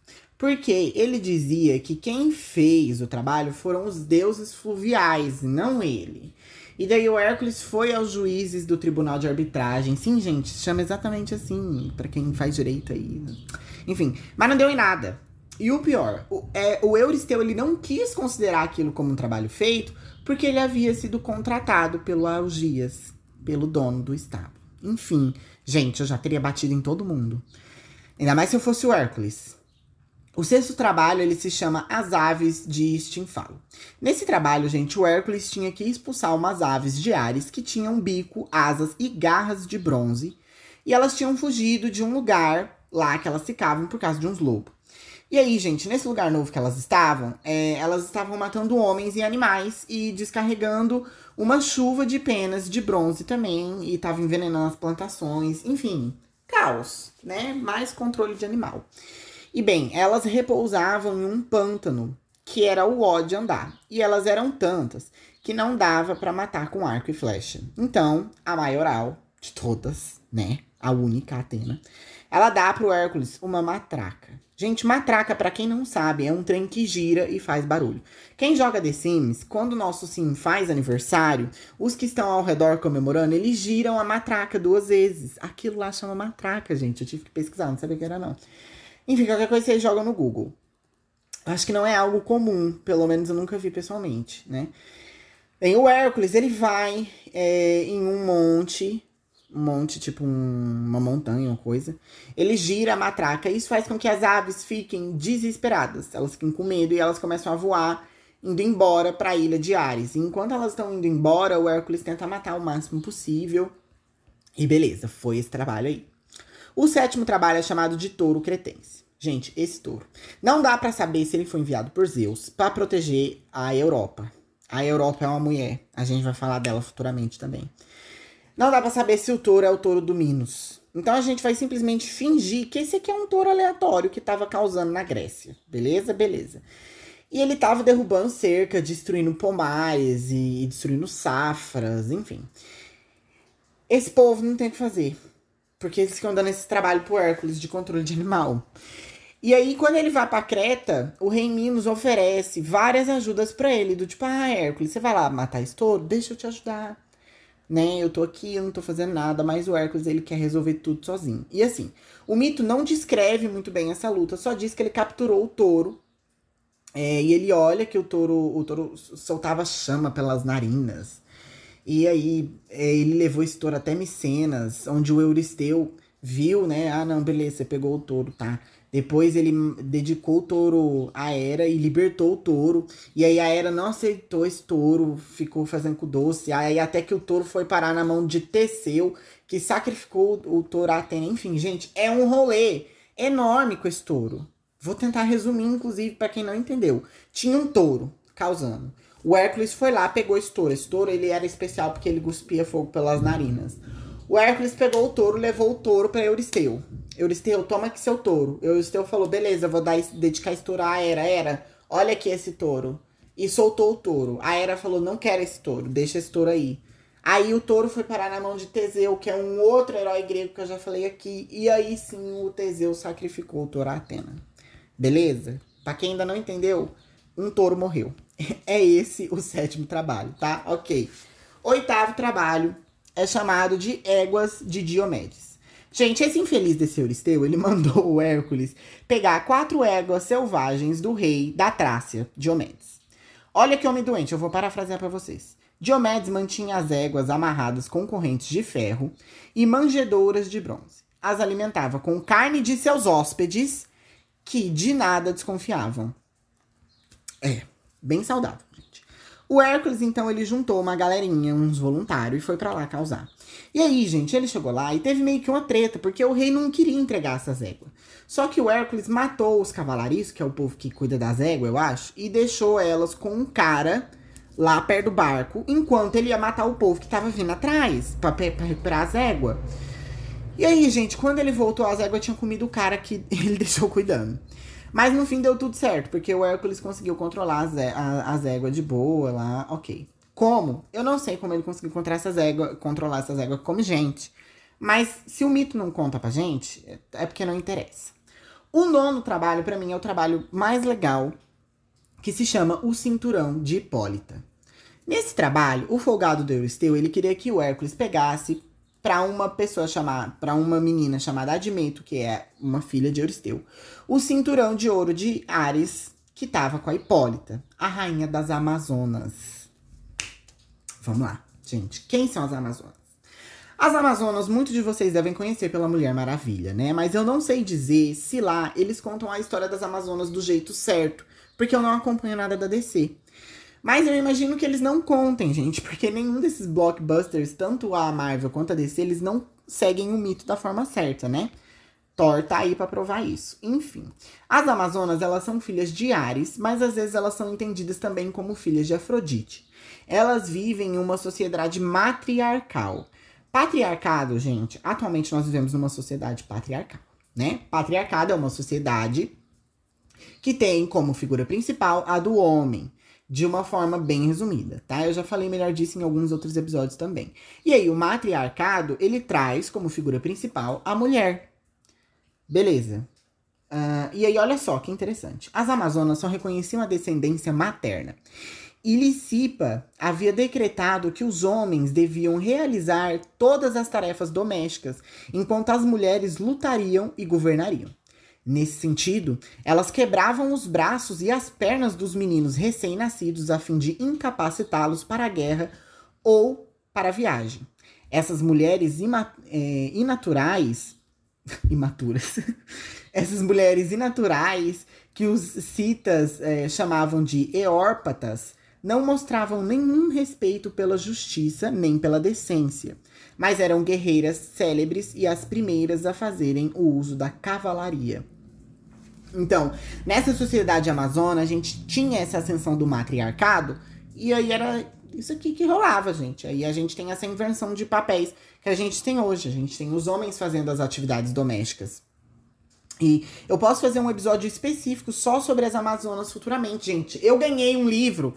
[SPEAKER 1] Porque ele dizia que quem fez o trabalho foram os deuses fluviais, não ele. E daí o Hércules foi aos juízes do tribunal de arbitragem. Sim, gente, chama exatamente assim, para quem faz direito aí. Né? Enfim, mas não deu em nada. E o pior, o, é, o Euristeu ele não quis considerar aquilo como um trabalho feito porque ele havia sido contratado pelo Algias, pelo dono do estábulo. Enfim, gente, eu já teria batido em todo mundo. Ainda mais se eu fosse o Hércules. O sexto trabalho ele se chama As Aves de Estinfalo. Nesse trabalho, gente, o Hércules tinha que expulsar umas aves de Ares que tinham bico, asas e garras de bronze, e elas tinham fugido de um lugar lá que elas ficavam por causa de uns lobos. E aí, gente, nesse lugar novo que elas estavam, é, elas estavam matando homens e animais e descarregando uma chuva de penas de bronze também, e estavam envenenando as plantações, enfim, caos, né? Mais controle de animal. E bem, elas repousavam em um pântano, que era o ó de andar, e elas eram tantas que não dava para matar com arco e flecha. Então, a maioral de todas, né, a única Atena, ela dá pro Hércules uma matraca. Gente, matraca, para quem não sabe, é um trem que gira e faz barulho. Quem joga The Sims, quando o nosso sim faz aniversário, os que estão ao redor comemorando, eles giram a matraca duas vezes. Aquilo lá chama matraca, gente. Eu tive que pesquisar, não sabia que era não. Enfim, qualquer coisa vocês jogam no Google. Acho que não é algo comum, pelo menos eu nunca vi pessoalmente, né? Bem, o Hércules, ele vai é, em um monte, um monte, tipo um, uma montanha, uma coisa. Ele gira a matraca e isso faz com que as aves fiquem desesperadas. Elas fiquem com medo e elas começam a voar, indo embora para a ilha de Ares. E enquanto elas estão indo embora, o Hércules tenta matar o máximo possível. E beleza, foi esse trabalho aí. O sétimo trabalho é chamado de touro cretense. Gente, esse touro. Não dá para saber se ele foi enviado por Zeus para proteger a Europa. A Europa é uma mulher. A gente vai falar dela futuramente também. Não dá para saber se o touro é o touro do Minos. Então a gente vai simplesmente fingir que esse aqui é um touro aleatório que estava causando na Grécia. Beleza? Beleza. E ele estava derrubando cerca, destruindo pomares e destruindo safras, enfim. Esse povo não tem o que fazer. Porque eles ficam dando esse trabalho pro Hércules de controle de animal. E aí, quando ele vai pra Creta, o rei Minos oferece várias ajudas para ele. Do tipo, ah, Hércules, você vai lá matar esse touro? Deixa eu te ajudar. Né, eu tô aqui, eu não tô fazendo nada, mas o Hércules, ele quer resolver tudo sozinho. E assim, o mito não descreve muito bem essa luta, só diz que ele capturou o touro. É, e ele olha que o touro, o touro soltava chama pelas narinas. E aí é, ele levou esse touro até Micenas, onde o Euristeu viu, né? Ah, não, beleza, você pegou o touro, tá? Depois ele dedicou o touro à Hera e libertou o touro. E aí a Hera não aceitou esse touro, ficou fazendo com doce. Aí até que o touro foi parar na mão de Teseu, que sacrificou o touro a Atena. Enfim, gente, é um rolê enorme com esse touro. Vou tentar resumir, inclusive, para quem não entendeu. Tinha um touro causando O Hércules foi lá, pegou esse touro. Esse touro ele era especial porque ele cuspia fogo pelas narinas. O Hércules pegou o touro, levou o touro para Euristeu. Euristeu, toma aqui seu touro. Euristeu falou: beleza, vou dar, dedicar esse touro à Era. Era, olha aqui esse touro. E soltou o touro. A Era falou: não quero esse touro, deixa esse touro aí. Aí o touro foi parar na mão de Teseu, que é um outro herói grego que eu já falei aqui. E aí sim o Teseu sacrificou o touro a Atena. Beleza? Pra quem ainda não entendeu, um touro morreu. É esse o sétimo trabalho, tá? Ok. Oitavo trabalho é chamado de Éguas de Diomedes. Gente, esse infeliz desse Euristeu, ele mandou o Hércules pegar quatro éguas selvagens do rei da Trácia, Diomedes. Olha que homem doente, eu vou parafrasear para vocês. Diomedes mantinha as éguas amarradas com correntes de ferro e manjedouras de bronze. As alimentava com carne de seus hóspedes, que de nada desconfiavam. É, bem saudável. O Hércules, então, ele juntou uma galerinha, uns voluntários, e foi para lá causar. E aí, gente, ele chegou lá e teve meio que uma treta, porque o rei não queria entregar essas éguas. Só que o Hércules matou os cavalaristas, que é o povo que cuida das éguas, eu acho, e deixou elas com um cara lá perto do barco, enquanto ele ia matar o povo que tava vindo atrás, pra, pra recuperar as éguas. E aí, gente, quando ele voltou, as éguas tinham comido o cara que ele deixou cuidando. Mas no fim deu tudo certo, porque o Hércules conseguiu controlar as, as éguas de boa lá, ok. Como? Eu não sei como ele conseguiu controlar essas éguas, controlar essas éguas como gente. Mas se o mito não conta pra gente, é porque não interessa. O nono trabalho, para mim, é o trabalho mais legal, que se chama O Cinturão de Hipólita. Nesse trabalho, o folgado do Euristeu, ele queria que o Hércules pegasse para uma pessoa chamada, para uma menina chamada Admeto, que é uma filha de Euristeu, o cinturão de ouro de Ares, que estava com a Hipólita, a rainha das Amazonas. Vamos lá, gente. Quem são as Amazonas? As Amazonas, muitos de vocês devem conhecer pela Mulher Maravilha, né? Mas eu não sei dizer se lá eles contam a história das Amazonas do jeito certo, porque eu não acompanho nada da DC. Mas eu imagino que eles não contem, gente, porque nenhum desses blockbusters, tanto a Marvel quanto a DC, eles não seguem o mito da forma certa, né? Thor tá aí para provar isso. Enfim, as Amazonas, elas são filhas de Ares, mas às vezes elas são entendidas também como filhas de Afrodite. Elas vivem em uma sociedade matriarcal. Patriarcado, gente, atualmente nós vivemos numa sociedade patriarcal, né? Patriarcado é uma sociedade que tem como figura principal a do homem de uma forma bem resumida, tá? Eu já falei melhor disso em alguns outros episódios também. E aí, o matriarcado, ele traz como figura principal a mulher. Beleza. Uh, e aí, olha só que interessante. As Amazonas só reconheciam a descendência materna. E Licipa havia decretado que os homens deviam realizar todas as tarefas domésticas, enquanto as mulheres lutariam e governariam. Nesse sentido, elas quebravam os braços e as pernas dos meninos recém-nascidos a fim de incapacitá-los para a guerra ou para a viagem. Essas mulheres é, inaturais, imaturas, essas mulheres inaturais que os citas é, chamavam de eórpatas, não mostravam nenhum respeito pela justiça nem pela decência, mas eram guerreiras célebres e as primeiras a fazerem o uso da cavalaria. Então, nessa sociedade amazona, a gente tinha essa ascensão do matriarcado, e aí era isso aqui que rolava, gente. Aí a gente tem essa inversão de papéis que a gente tem hoje. A gente tem os homens fazendo as atividades domésticas. E eu posso fazer um episódio específico só sobre as Amazonas futuramente, gente. Eu ganhei um livro.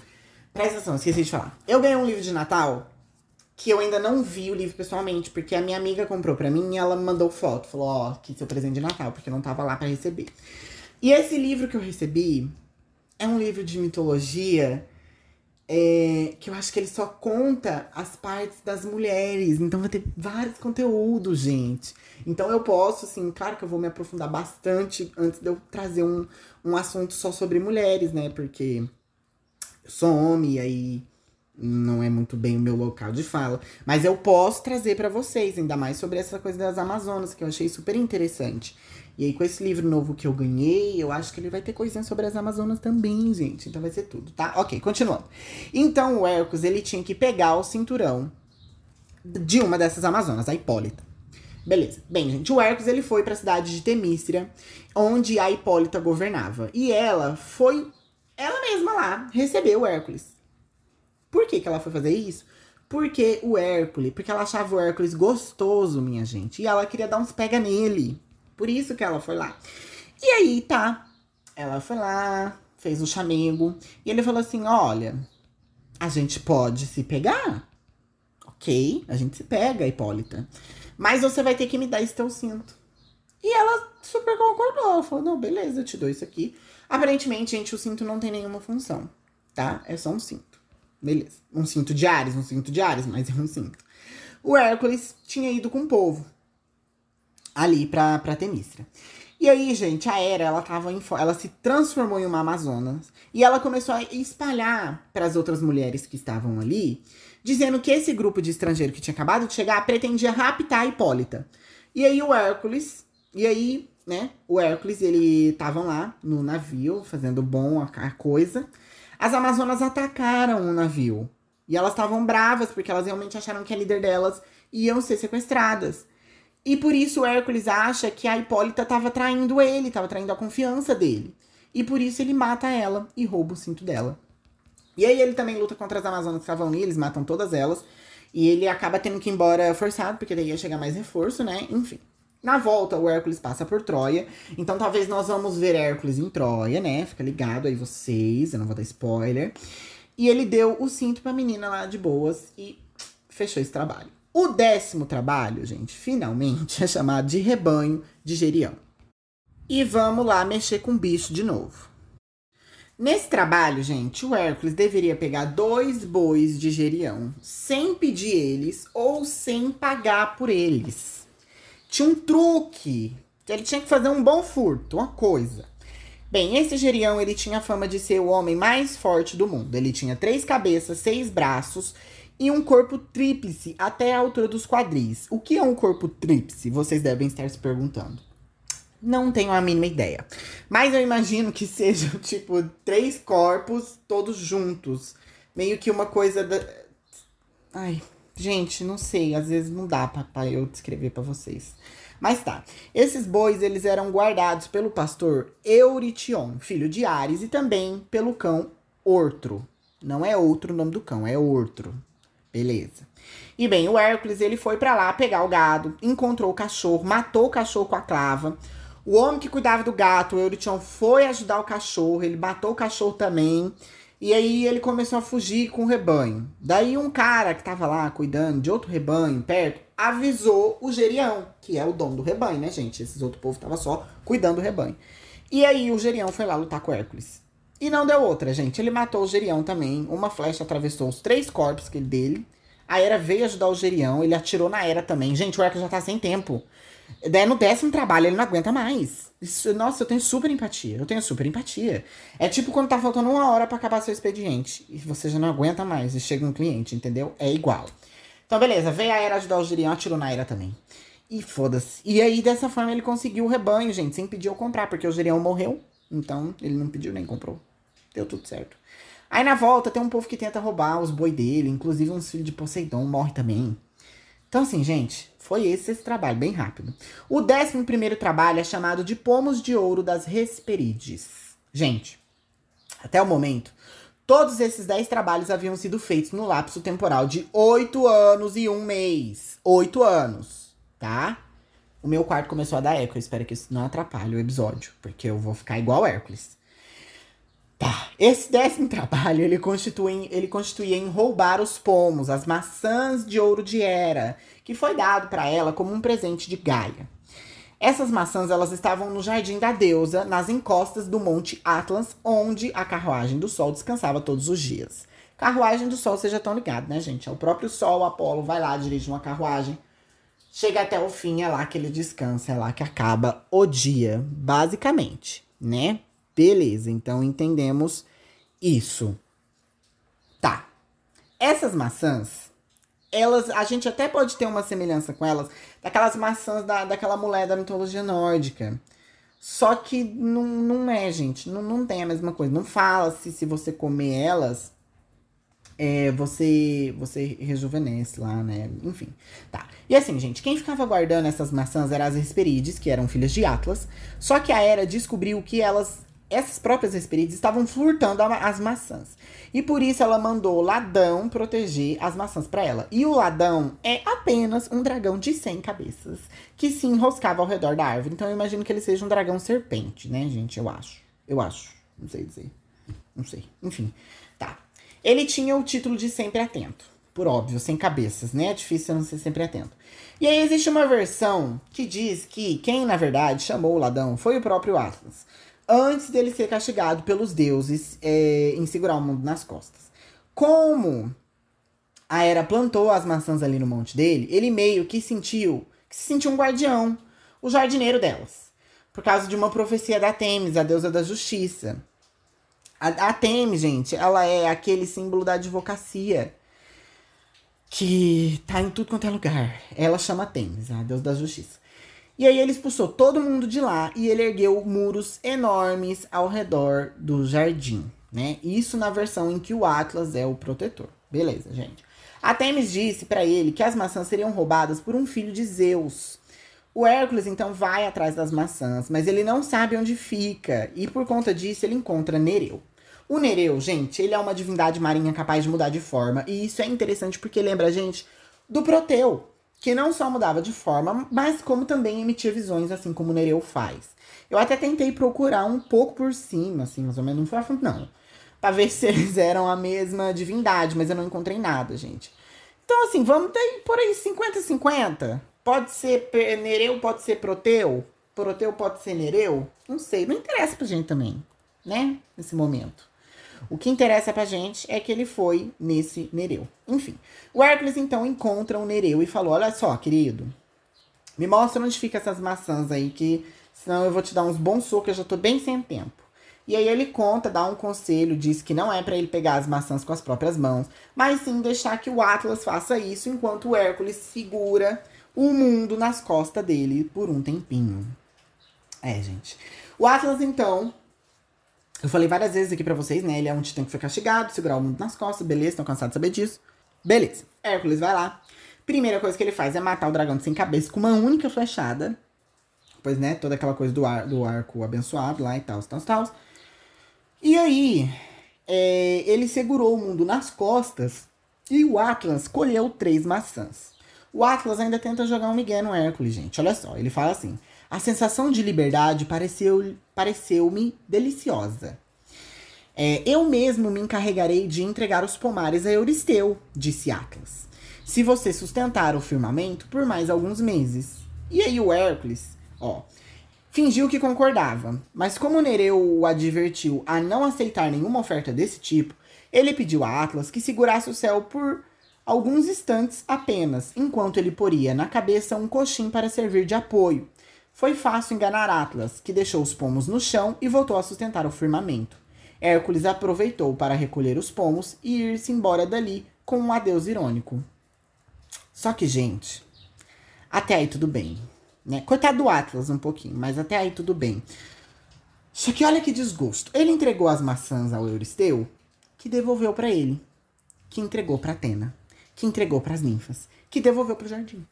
[SPEAKER 1] Presta atenção, esqueci de falar. Eu ganhei um livro de Natal que eu ainda não vi o livro pessoalmente, porque a minha amiga comprou para mim e ela me mandou foto. Falou, ó, oh, que seu presente de Natal, porque eu não tava lá para receber. E esse livro que eu recebi é um livro de mitologia é, que eu acho que ele só conta as partes das mulheres. Então vai ter vários conteúdos, gente. Então eu posso, assim, claro que eu vou me aprofundar bastante antes de eu trazer um, um assunto só sobre mulheres, né? Porque eu sou homem e aí não é muito bem o meu local de fala. Mas eu posso trazer para vocês, ainda mais sobre essa coisa das Amazonas, que eu achei super interessante. E aí, com esse livro novo que eu ganhei, eu acho que ele vai ter coisinha sobre as Amazonas também, gente. Então vai ser tudo, tá? Ok, continuando. Então o Hércules, ele tinha que pegar o cinturão de uma dessas Amazonas, a Hipólita. Beleza. Bem, gente, o Hércules, ele foi para a cidade de Temístria, onde a Hipólita governava. E ela foi, ela mesma lá, recebeu o Hércules. Por que, que ela foi fazer isso? Porque o Hércules, porque ela achava o Hércules gostoso, minha gente. E ela queria dar uns pega nele. Por isso que ela foi lá. E aí, tá. Ela foi lá, fez o chamego. E ele falou assim: olha, a gente pode se pegar. Ok, a gente se pega, Hipólita. Mas você vai ter que me dar esse teu cinto. E ela super concordou. Ela falou: não, beleza, eu te dou isso aqui. Aparentemente, gente, o cinto não tem nenhuma função, tá? É só um cinto. Beleza. Um cinto de Ares, um cinto de Ares, mas é um cinto. O Hércules tinha ido com o povo ali pra, pra Temístra. E aí, gente, a Hera, ela tava em, ela se transformou em uma Amazonas e ela começou a espalhar para as outras mulheres que estavam ali, dizendo que esse grupo de estrangeiro que tinha acabado de chegar pretendia raptar a Hipólita. E aí o Hércules, e aí, né, o Hércules, ele estavam lá no navio, fazendo bom a, a coisa. As Amazonas atacaram o navio. E elas estavam bravas, porque elas realmente acharam que a líder delas iam ser sequestradas. E por isso Hércules acha que a Hipólita estava traindo ele, estava traindo a confiança dele. E por isso ele mata ela e rouba o cinto dela. E aí ele também luta contra as Amazonas que estavam ali, eles matam todas elas. E ele acaba tendo que ir embora forçado, porque daí ia chegar mais reforço, né? Enfim. Na volta, o Hércules passa por Troia. Então talvez nós vamos ver Hércules em Troia, né? Fica ligado aí vocês, eu não vou dar spoiler. E ele deu o cinto pra menina lá de boas e fechou esse trabalho. O décimo trabalho, gente, finalmente é chamado de rebanho de Gerião. E vamos lá mexer com o bicho de novo. Nesse trabalho, gente, o Hércules deveria pegar dois bois de Gerião, sem pedir eles ou sem pagar por eles. Tinha um truque, ele tinha que fazer um bom furto, uma coisa. Bem, esse Gerião, ele tinha a fama de ser o homem mais forte do mundo. Ele tinha três cabeças, seis braços e um corpo tríplice até a altura dos quadris. O que é um corpo tríplice? Vocês devem estar se perguntando. Não tenho a mínima ideia. Mas eu imagino que sejam, tipo, três corpos todos juntos. Meio que uma coisa da. Ai, gente, não sei. Às vezes não dá pra eu descrever para vocês. Mas tá. Esses bois, eles eram guardados pelo pastor Eurition, filho de Ares, e também pelo cão Ortro. Não é outro o nome do cão, é Ortro. Beleza. E bem, o Hércules ele foi para lá pegar o gado, encontrou o cachorro, matou o cachorro com a clava. O homem que cuidava do gato, o Eurition, foi ajudar o cachorro, ele matou o cachorro também. E aí ele começou a fugir com o rebanho. Daí um cara que tava lá cuidando de outro rebanho perto, avisou o Gerião, que é o dono do rebanho, né, gente? Esses outro povo tava só cuidando do rebanho. E aí o Gerião foi lá lutar com Hércules. E não deu outra, gente. Ele matou o Gerião também. Uma flecha atravessou os três corpos dele. A Era veio ajudar o Gerião. Ele atirou na Era também. Gente, o Hércules já tá sem tempo. Daí no décimo trabalho ele não aguenta mais. Isso, nossa, eu tenho super empatia. Eu tenho super empatia. É tipo quando tá faltando uma hora para acabar seu expediente. E você já não aguenta mais. E chega um cliente, entendeu? É igual. Então, beleza. Veio a Era ajudar o Gerião. Atirou na Era também. E foda-se. E aí, dessa forma, ele conseguiu o rebanho, gente. Sem pedir eu comprar. Porque o Gerião morreu. Então, ele não pediu nem comprou. Deu tudo certo. Aí na volta tem um povo que tenta roubar os boi dele, inclusive uns filhos de Poseidon morre também. Então assim, gente, foi esse esse trabalho, bem rápido. O décimo primeiro trabalho é chamado de Pomos de Ouro das Hesperides. Gente, até o momento, todos esses dez trabalhos haviam sido feitos no lapso temporal de oito anos e um mês. Oito anos, tá? O meu quarto começou a dar eco, eu espero que isso não atrapalhe o episódio, porque eu vou ficar igual Hércules. Esse décimo trabalho, ele ele constituía em roubar os pomos, as maçãs de ouro de Hera, que foi dado para ela como um presente de Gaia. Essas maçãs, elas estavam no jardim da deusa, nas encostas do Monte Atlas, onde a carruagem do sol descansava todos os dias. Carruagem do sol, vocês já estão ligados, né, gente? É o próprio sol, o Apolo, vai lá, dirige uma carruagem, chega até o fim, é lá que ele descansa, é lá que acaba o dia, basicamente, né? Beleza, então entendemos isso. Tá. Essas maçãs, elas, a gente até pode ter uma semelhança com elas, daquelas maçãs da, daquela mulher da mitologia nórdica. Só que não, não é, gente. Não, não tem a mesma coisa. Não fala se, se você comer elas, é, você você rejuvenesce lá, né? Enfim. Tá. E assim, gente, quem ficava guardando essas maçãs eram as Hesperides, que eram filhas de Atlas. Só que a Hera descobriu que elas essas próprias Hesperides estavam furtando as maçãs. E por isso ela mandou Ladão proteger as maçãs para ela. E o Ladão é apenas um dragão de 100 cabeças que se enroscava ao redor da árvore. Então eu imagino que ele seja um dragão serpente, né, gente? Eu acho. Eu acho. Não sei dizer. Não sei. Enfim. Tá. Ele tinha o título de sempre atento. Por óbvio, sem cabeças, né? É difícil não ser sempre atento. E aí existe uma versão que diz que quem, na verdade, chamou o ladrão foi o próprio Atlas. Antes dele ser castigado pelos deuses é, em segurar o mundo nas costas. Como a Era plantou as maçãs ali no monte dele, ele meio que sentiu que se sentiu um guardião, o jardineiro delas. Por causa de uma profecia da Temis, a deusa da justiça. A, a Temis, gente, ela é aquele símbolo da advocacia que tá em tudo quanto é lugar. Ela chama Temis, a deusa da justiça. E aí ele expulsou todo mundo de lá e ele ergueu muros enormes ao redor do jardim, né? Isso na versão em que o Atlas é o protetor. Beleza, gente. A Temis disse para ele que as maçãs seriam roubadas por um filho de Zeus. O Hércules então vai atrás das maçãs, mas ele não sabe onde fica e por conta disso ele encontra Nereu. O Nereu, gente, ele é uma divindade marinha capaz de mudar de forma. E isso é interessante porque lembra a gente do Proteu, que não só mudava de forma, mas como também emitia visões, assim como o Nereu faz. Eu até tentei procurar um pouco por cima, assim, mais ou menos, não foi a fundo, não. Pra ver se eles eram a mesma divindade, mas eu não encontrei nada, gente. Então, assim, vamos ter por aí 50-50. Pode ser Nereu, pode ser Proteu. Proteu pode ser Nereu. Não sei, não interessa pra gente também, né? Nesse momento. O que interessa pra gente é que ele foi nesse Nereu. Enfim, o Hércules então encontra o Nereu e falou: Olha só, querido, me mostra onde fica essas maçãs aí, que senão eu vou te dar uns bons socos, eu já tô bem sem tempo. E aí ele conta, dá um conselho, diz que não é para ele pegar as maçãs com as próprias mãos, mas sim deixar que o Atlas faça isso enquanto o Hércules segura o mundo nas costas dele por um tempinho. É, gente. O Atlas então eu falei várias vezes aqui para vocês, né? Ele é um titã que foi castigado, segurar o mundo nas costas, beleza, estão cansados de saber disso. Beleza. Hércules vai lá. Primeira coisa que ele faz é matar o dragão sem cabeça com uma única flechada. Pois, né, toda aquela coisa do, ar, do arco abençoado lá e tal, tal, tal. E aí, é, ele segurou o mundo nas costas e o Atlas colheu três maçãs. O Atlas ainda tenta jogar um migué no Hércules, gente. Olha só, ele fala assim: a sensação de liberdade pareceu-me pareceu deliciosa. É, eu mesmo me encarregarei de entregar os pomares a Euristeu, disse Atlas. Se você sustentar o firmamento por mais alguns meses. E aí o Hércules, ó, fingiu que concordava, mas como Nereu o advertiu a não aceitar nenhuma oferta desse tipo, ele pediu a Atlas que segurasse o céu por alguns instantes apenas, enquanto ele poria na cabeça um coxim para servir de apoio. Foi fácil enganar Atlas, que deixou os pomos no chão e voltou a sustentar o firmamento. Hércules aproveitou para recolher os pomos e ir-se embora dali com um adeus irônico. Só que, gente, até aí tudo bem. Né? Coitado do Atlas um pouquinho, mas até aí tudo bem. Só que olha que desgosto. Ele entregou as maçãs ao Euristeu, que devolveu para ele, que entregou para Atena, que entregou para as ninfas, que devolveu para o jardim.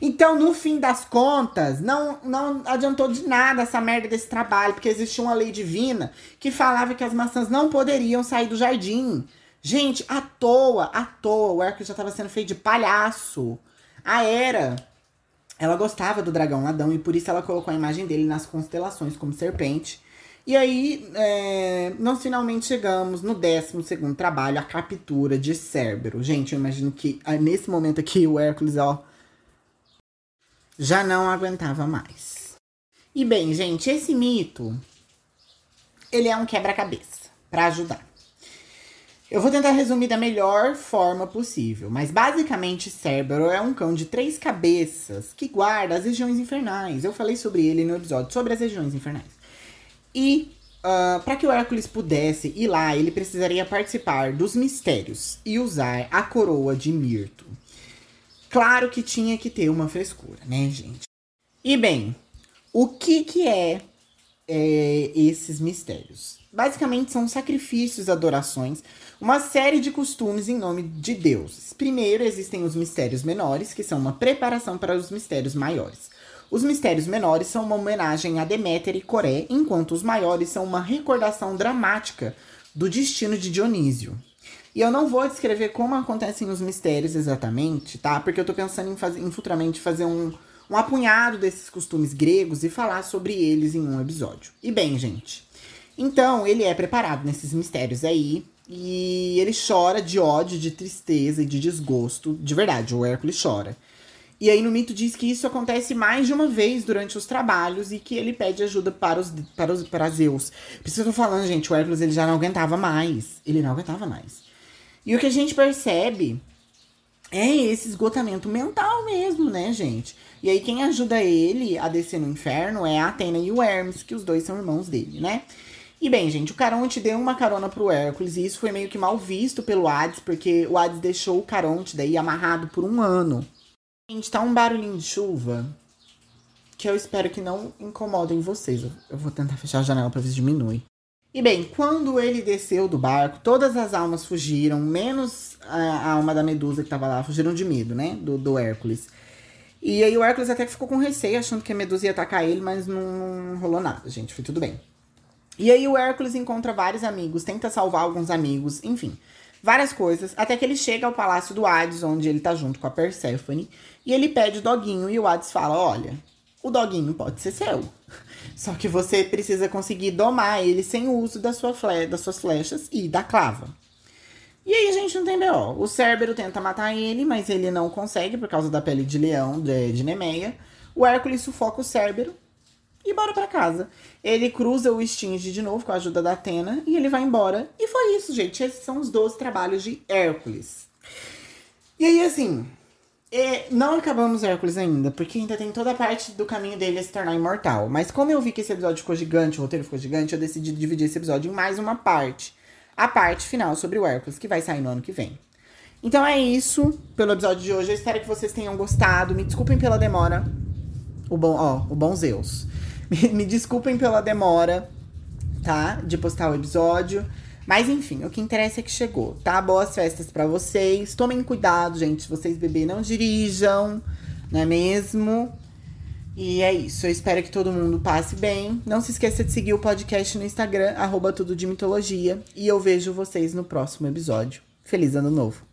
[SPEAKER 1] Então, no fim das contas, não, não adiantou de nada essa merda desse trabalho, porque existia uma lei divina que falava que as maçãs não poderiam sair do jardim. Gente, à toa, à toa, o Hércules já estava sendo feito de palhaço. A Hera, ela gostava do dragão ladão e por isso ela colocou a imagem dele nas constelações como serpente. E aí, é, nós finalmente chegamos no 12 trabalho, a captura de Cérbero. Gente, eu imagino que ah, nesse momento aqui o Hércules, ó já não aguentava mais. E bem, gente, esse mito ele é um quebra-cabeça para ajudar. Eu vou tentar resumir da melhor forma possível, mas basicamente Cérbero é um cão de três cabeças que guarda as regiões infernais. Eu falei sobre ele no episódio sobre as regiões infernais. E uh, para que o Hércules pudesse ir lá, ele precisaria participar dos mistérios e usar a coroa de Mirto. Claro que tinha que ter uma frescura, né, gente? E bem, o que que é, é esses mistérios? Basicamente são sacrifícios, adorações, uma série de costumes em nome de deuses. Primeiro existem os mistérios menores, que são uma preparação para os mistérios maiores. Os mistérios menores são uma homenagem a Deméter e Coré, enquanto os maiores são uma recordação dramática do destino de Dionísio. E eu não vou descrever como acontecem os mistérios exatamente, tá? Porque eu tô pensando em, fazer, em futuramente fazer um, um apunhado desses costumes gregos e falar sobre eles em um episódio. E bem, gente. Então, ele é preparado nesses mistérios aí. E ele chora de ódio, de tristeza e de desgosto. De verdade, o Hércules chora. E aí no mito diz que isso acontece mais de uma vez durante os trabalhos e que ele pede ajuda para os para, os, para Zeus. Por isso que eu tô falando, gente, o Hércules ele já não aguentava mais. Ele não aguentava mais. E o que a gente percebe é esse esgotamento mental mesmo, né, gente? E aí quem ajuda ele a descer no inferno é a Atena e o Hermes, que os dois são irmãos dele, né? E bem, gente, o Caronte deu uma carona pro Hércules e isso foi meio que mal visto pelo Hades, porque o Hades deixou o Caronte daí amarrado por um ano. Gente, tá um barulhinho de chuva que eu espero que não incomodem vocês. Eu vou tentar fechar a janela para ver se diminui. E bem, quando ele desceu do barco, todas as almas fugiram, menos a, alma da Medusa que tava lá, fugiram de medo, né? Do, do Hércules. E aí o Hércules até ficou com receio, achando que a Medusa ia atacar ele, mas não, não rolou nada, gente. Foi tudo bem. E aí o Hércules encontra vários amigos, tenta salvar alguns amigos, enfim. Várias coisas, até que ele chega ao palácio do Hades, onde ele tá junto com a Perséfone, e ele pede o doguinho, e o Hades fala: Olha, o doguinho pode ser seu. Só que você precisa conseguir domar ele sem o uso da sua fle das suas flechas e da clava. E aí gente não tem B.O. O Cérbero tenta matar ele, mas ele não consegue por causa da pele de leão de, de Nemeia. O Hércules sufoca o Cérbero e bora para casa. Ele cruza o Stinge de novo com a ajuda da Atena e ele vai embora. E foi isso, gente. Esses são os 12 trabalhos de Hércules. E aí, assim, é, não acabamos Hércules ainda, porque ainda tem toda a parte do caminho dele a se tornar imortal. Mas como eu vi que esse episódio ficou gigante, o roteiro ficou gigante, eu decidi dividir esse episódio em mais uma parte. A parte final sobre o Hércules, que vai sair no ano que vem. Então é isso pelo episódio de hoje. Eu espero que vocês tenham gostado. Me desculpem pela demora. O bom, ó, o bom Zeus. Me, me desculpem pela demora, tá? De postar o episódio. Mas enfim, o que interessa é que chegou, tá? Boas festas para vocês. Tomem cuidado, gente. Vocês beber, não dirijam, não é mesmo? E é isso. Eu espero que todo mundo passe bem. Não se esqueça de seguir o podcast no Instagram, arroba tudo de mitologia. E eu vejo vocês no próximo episódio. Feliz ano novo!